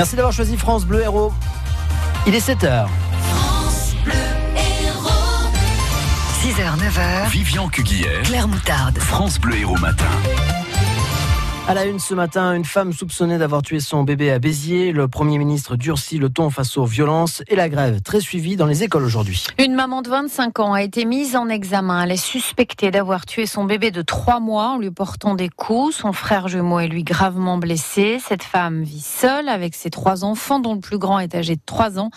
Merci d'avoir choisi France Bleu Héros. Il est 7h. 6h, 9h. Vivian Cuguière. Claire Moutarde. France Bleu Héros Matin. À la une ce matin, une femme soupçonnée d'avoir tué son bébé à Béziers. Le Premier ministre durcit le ton face aux violences et la grève très suivie dans les écoles aujourd'hui. Une maman de 25 ans a été mise en examen. Elle est suspectée d'avoir tué son bébé de 3 mois en lui portant des coups. Son frère jumeau est lui gravement blessé. Cette femme vit seule avec ses trois enfants dont le plus grand est âgé de 3 ans.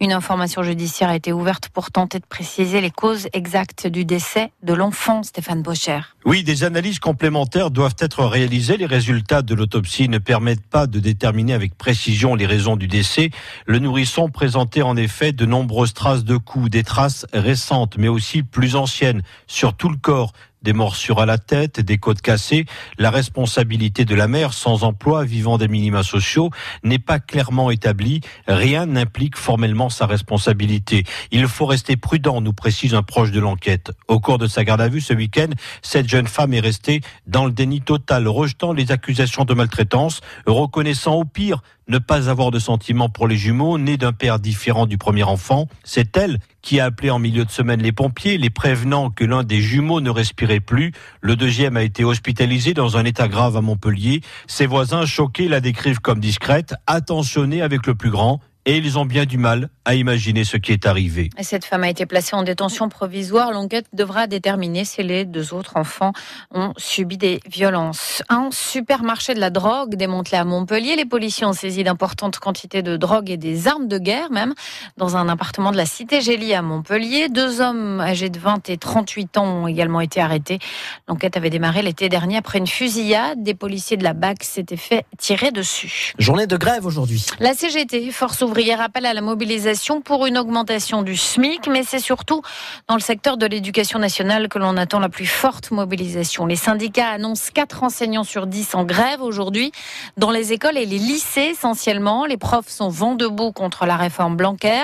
Une information judiciaire a été ouverte pour tenter de préciser les causes exactes du décès de l'enfant, Stéphane Bocher. Oui, des analyses complémentaires doivent être réalisées. Les résultats de l'autopsie ne permettent pas de déterminer avec précision les raisons du décès. Le nourrisson présentait en effet de nombreuses traces de coups, des traces récentes mais aussi plus anciennes sur tout le corps, des morsures à la tête, des côtes cassées. La responsabilité de la mère sans emploi, vivant des minima sociaux, n'est pas clairement établie. Rien n'implique formellement sa responsabilité. Il faut rester prudent, nous précise un proche de l'enquête. Au cours de sa garde à vue ce week-end, cette jeune femme est restée dans le déni total, rejetant les accusations de maltraitance, reconnaissant au pire ne pas avoir de sentiments pour les jumeaux, nés d'un père différent du premier enfant. C'est elle qui a appelé en milieu de semaine les pompiers, les prévenant que l'un des jumeaux ne respirait plus. Le deuxième a été hospitalisé dans un état grave à Montpellier. Ses voisins, choqués, la décrivent comme discrète, attentionnée avec le plus grand et ils ont bien du mal à imaginer ce qui est arrivé. Cette femme a été placée en détention provisoire. L'enquête devra déterminer si les deux autres enfants ont subi des violences. Un supermarché de la drogue démantelé à Montpellier. Les policiers ont saisi d'importantes quantités de drogue et des armes de guerre même dans un appartement de la cité Gélie à Montpellier. Deux hommes âgés de 20 et 38 ans ont également été arrêtés. L'enquête avait démarré l'été dernier après une fusillade. Des policiers de la BAC s'étaient fait tirer dessus. Journée de grève aujourd'hui. La CGT, Force ouvrière, appelle à la mobilisation pour une augmentation du SMIC, mais c'est surtout dans le secteur de l'éducation nationale que l'on attend la plus forte mobilisation. Les syndicats annoncent 4 enseignants sur 10 en grève aujourd'hui dans les écoles et les lycées essentiellement. Les profs sont vent debout contre la réforme Blanquer.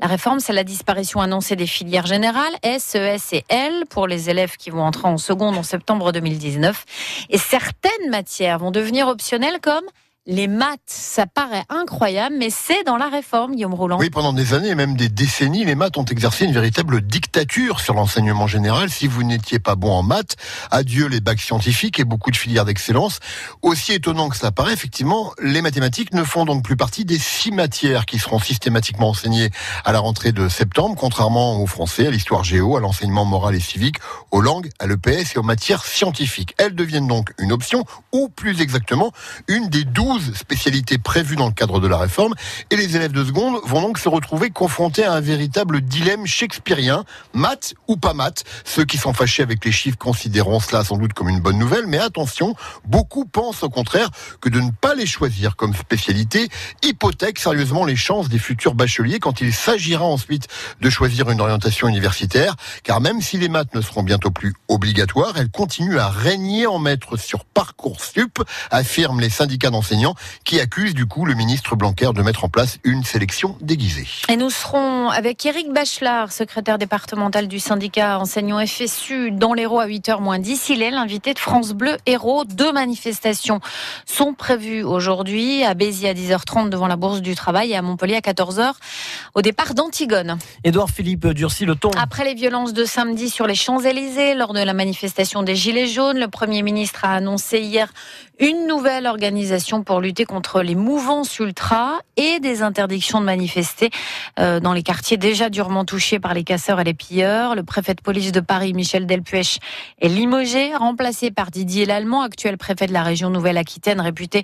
La réforme, c'est la disparition annoncée des filières générales, SES et L, pour les élèves qui vont entrer en seconde en septembre 2019. Et certaines matières vont devenir optionnelles comme les maths, ça paraît incroyable, mais c'est dans la réforme, Guillaume Roland. Oui, pendant des années et même des décennies, les maths ont exercé une véritable dictature sur l'enseignement général. Si vous n'étiez pas bon en maths, adieu les bacs scientifiques et beaucoup de filières d'excellence. Aussi étonnant que cela paraît, effectivement, les mathématiques ne font donc plus partie des six matières qui seront systématiquement enseignées à la rentrée de septembre, contrairement au français, à l'histoire géo, à l'enseignement moral et civique, aux langues, à l'EPS et aux matières scientifiques. Elles deviennent donc une option, ou plus exactement, une des douze spécialités prévues dans le cadre de la réforme et les élèves de seconde vont donc se retrouver confrontés à un véritable dilemme shakespearien, maths ou pas maths. Ceux qui sont fâchés avec les chiffres considéreront cela sans doute comme une bonne nouvelle, mais attention, beaucoup pensent au contraire que de ne pas les choisir comme spécialité hypothèque sérieusement les chances des futurs bacheliers quand il s'agira ensuite de choisir une orientation universitaire, car même si les maths ne seront bientôt plus obligatoires, elles continuent à régner en maître sur Parcoursup, affirment les syndicats d'enseignants qui accusent du coup le ministre Blanquer de mettre en place une sélection déguisée. Et nous serons avec Eric Bachelard, secrétaire départemental du syndicat enseignants FSU dans l'Hérault à 8h moins 10. Il est l'invité de France Bleu Hérault. Deux manifestations sont prévues aujourd'hui à Béziers à 10h30 devant la Bourse du Travail et à Montpellier à 14h au départ d'Antigone. Édouard Philippe durcit le ton. Après les violences de samedi sur les Champs-Élysées lors de la manifestation des Gilets jaunes, le Premier ministre a annoncé hier une nouvelle organisation pour lutter contre les mouvances ultra et des interdictions de manifester euh, dans les quartiers déjà durement touchés par les casseurs et les pilleurs. Le préfet de police de Paris, Michel Delpuech, est limogé, remplacé par Didier Lallemand, actuel préfet de la région Nouvelle-Aquitaine, réputé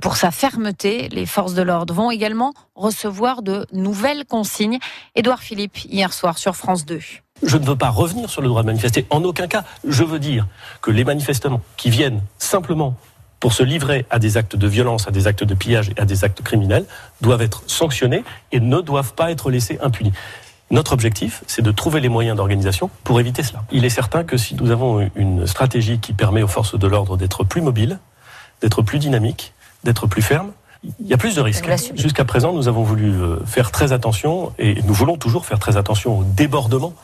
pour sa fermeté. Les forces de l'ordre vont également recevoir de nouvelles consignes. Édouard Philippe, hier soir sur France 2. Je ne veux pas revenir sur le droit de manifester. En aucun cas. Je veux dire que les manifestants qui viennent simplement pour se livrer à des actes de violence, à des actes de pillage et à des actes criminels doivent être sanctionnés et ne doivent pas être laissés impunis. Notre objectif, c'est de trouver les moyens d'organisation pour éviter cela. Il est certain que si nous avons une stratégie qui permet aux forces de l'ordre d'être plus mobiles, d'être plus dynamiques, d'être plus fermes, il y a plus de risques. Jusqu'à présent, nous avons voulu euh, faire très attention et nous voulons toujours faire très attention aux débordements,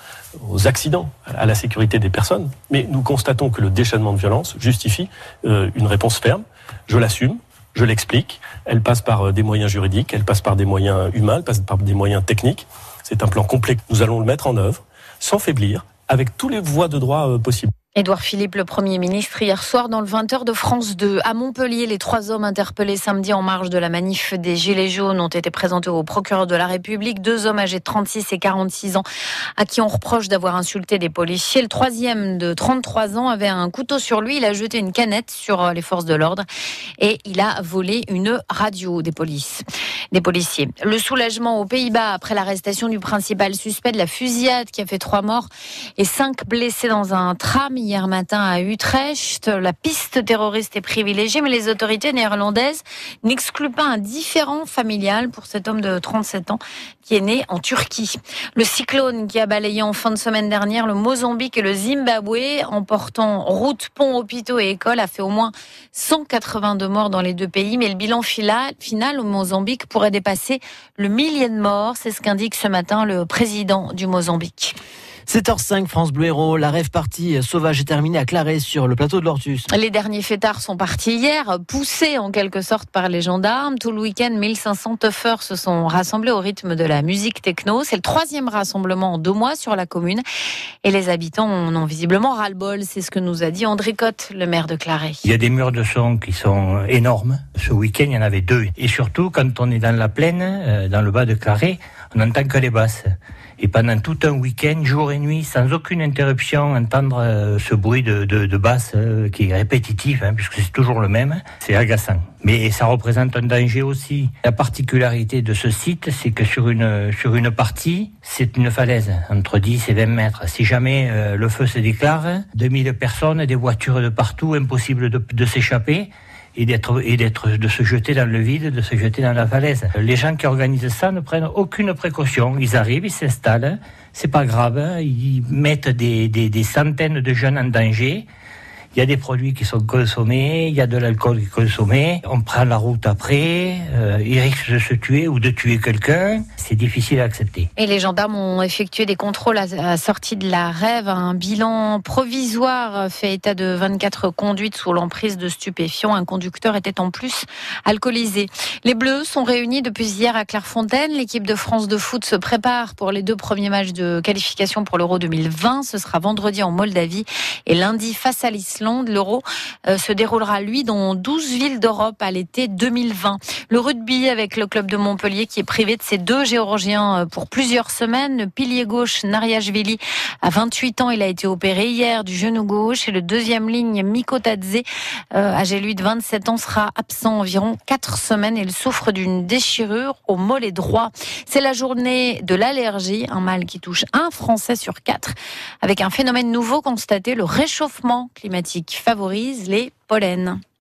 aux accidents, à la sécurité des personnes. Mais nous constatons que le déchaînement de violence justifie euh, une réponse ferme. Je l'assume. Je l'explique. Elle passe par euh, des moyens juridiques, elle passe par des moyens humains, elle passe par des moyens techniques. C'est un plan complet. Nous allons le mettre en œuvre sans faiblir, avec tous les voies de droit possibles. Édouard Philippe, le Premier ministre, hier soir dans le 20h de France 2. À Montpellier, les trois hommes interpellés samedi en marge de la manif des Gilets jaunes ont été présentés au procureur de la République. Deux hommes âgés de 36 et 46 ans à qui on reproche d'avoir insulté des policiers. Le troisième de 33 ans avait un couteau sur lui. Il a jeté une canette sur les forces de l'ordre et il a volé une radio des polices, des policiers. Le soulagement aux Pays-Bas après l'arrestation du principal suspect de la fusillade qui a fait trois morts et cinq blessés dans un tram hier matin à Utrecht. La piste terroriste est privilégiée, mais les autorités néerlandaises n'excluent pas un différent familial pour cet homme de 37 ans qui est né en Turquie. Le cyclone qui a balayé en fin de semaine dernière le Mozambique et le Zimbabwe, emportant route, ponts, hôpitaux et écoles, a fait au moins 182 morts dans les deux pays. Mais le bilan final au Mozambique pourrait dépasser le millier de morts. C'est ce qu'indique ce matin le président du Mozambique. 7h05, France Bleu Héros. La rêve partie sauvage est terminée à Clarès sur le plateau de l'Ortus. Les derniers fêtards sont partis hier, poussés en quelque sorte par les gendarmes. Tout le week-end, 1500 tuffeurs se sont rassemblés au rythme de la musique techno. C'est le troisième rassemblement en deux mois sur la commune. Et les habitants en ont visiblement ras-le-bol. C'est ce que nous a dit André Cotte, le maire de Clarès. Il y a des murs de son qui sont énormes. Ce week-end, il y en avait deux. Et surtout, quand on est dans la plaine, euh, dans le bas de Clarès, on n'entend que les basses et pendant tout un week-end, jour et nuit, sans aucune interruption, entendre euh, ce bruit de, de, euh, qui est répétitif, hein, puisque c'est toujours le même, c'est agaçant. Mais ça représente un danger aussi. La particularité de ce site, c'est que sur une, sur une partie, c'est une falaise, entre 10 et 20 mètres. Si jamais euh, le feu se déclare, 2000 personnes, des voitures de partout, impossible de, de s'échapper et d'être et d'être de se jeter dans le vide, de se jeter dans la falaise. Les gens qui organisent ça ne prennent aucune précaution. Ils arrivent, ils s'installent, c'est pas grave, ils mettent des, des, des centaines de jeunes en danger il y a des produits qui sont consommés, il y a de l'alcool qui est consommé, on prend la route après, euh, il risque de se tuer ou de tuer quelqu'un, c'est difficile à accepter. Et les gendarmes ont effectué des contrôles à la sortie de la rêve, un bilan provisoire fait état de 24 conduites sous l'emprise de stupéfiants, un conducteur était en plus alcoolisé. Les Bleus sont réunis depuis hier à Clairefontaine, l'équipe de France de foot se prépare pour les deux premiers matchs de qualification pour l'Euro 2020, ce sera vendredi en Moldavie et lundi face à l'Islande L'Euro euh, se déroulera, lui, dans 12 villes d'Europe à l'été 2020. Le rugby avec le club de Montpellier qui est privé de ses deux Géorgiens euh, pour plusieurs semaines. Le pilier gauche, Nariashvili, à 28 ans, il a été opéré hier du genou gauche. Et le deuxième ligne, Miko Tadze, euh, âgé lui de 27 ans, sera absent environ 4 semaines. Il souffre d'une déchirure au mollet droit. C'est la journée de l'allergie, un mal qui touche un Français sur quatre, avec un phénomène nouveau constaté, le réchauffement favorise les pollens.